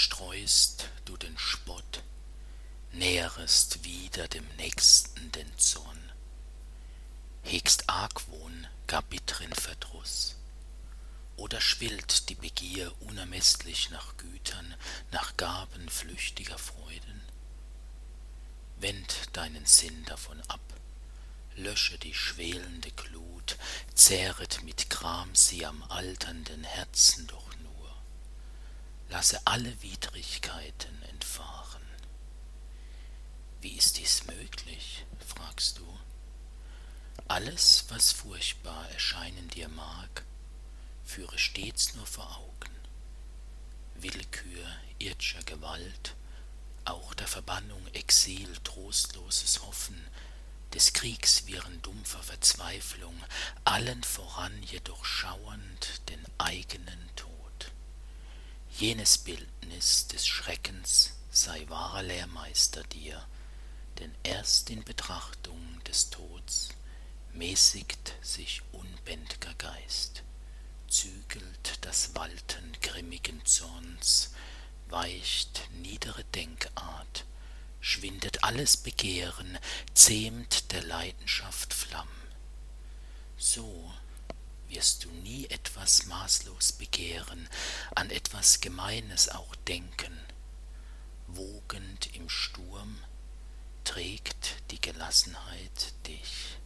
streust du den Spott, nährest wieder dem Nächsten den Zorn, hegst Argwohn, gar bittren Verdruß, oder schwillt die Begier unermeßlich nach Gütern, nach Gaben flüchtiger Freuden? Wend deinen Sinn davon ab, lösche die schwelende Glut, zehret mit Gram sie am alternden Herzen lasse alle Widrigkeiten entfahren. Wie ist dies möglich, fragst du? Alles, was furchtbar erscheinen dir mag, führe stets nur vor Augen. Willkür ird'scher Gewalt, auch der Verbannung Exil trostloses Hoffen, des Kriegs Wirren dumpfer Verzweiflung, allen voran jedoch schauernd den eigenen. Jenes Bildnis des Schreckens sei wahrer Lehrmeister dir, denn erst in Betrachtung des Tods mäßigt sich unbänd'ger Geist, zügelt das Walten grimmigen Zorns, weicht niedere Denkart, schwindet alles Begehren, zähmt der Leidenschaft Flamm. So wirst du nie etwas maßlos begehren, an etwas Gemeines auch denken, wogend im Sturm trägt die Gelassenheit dich.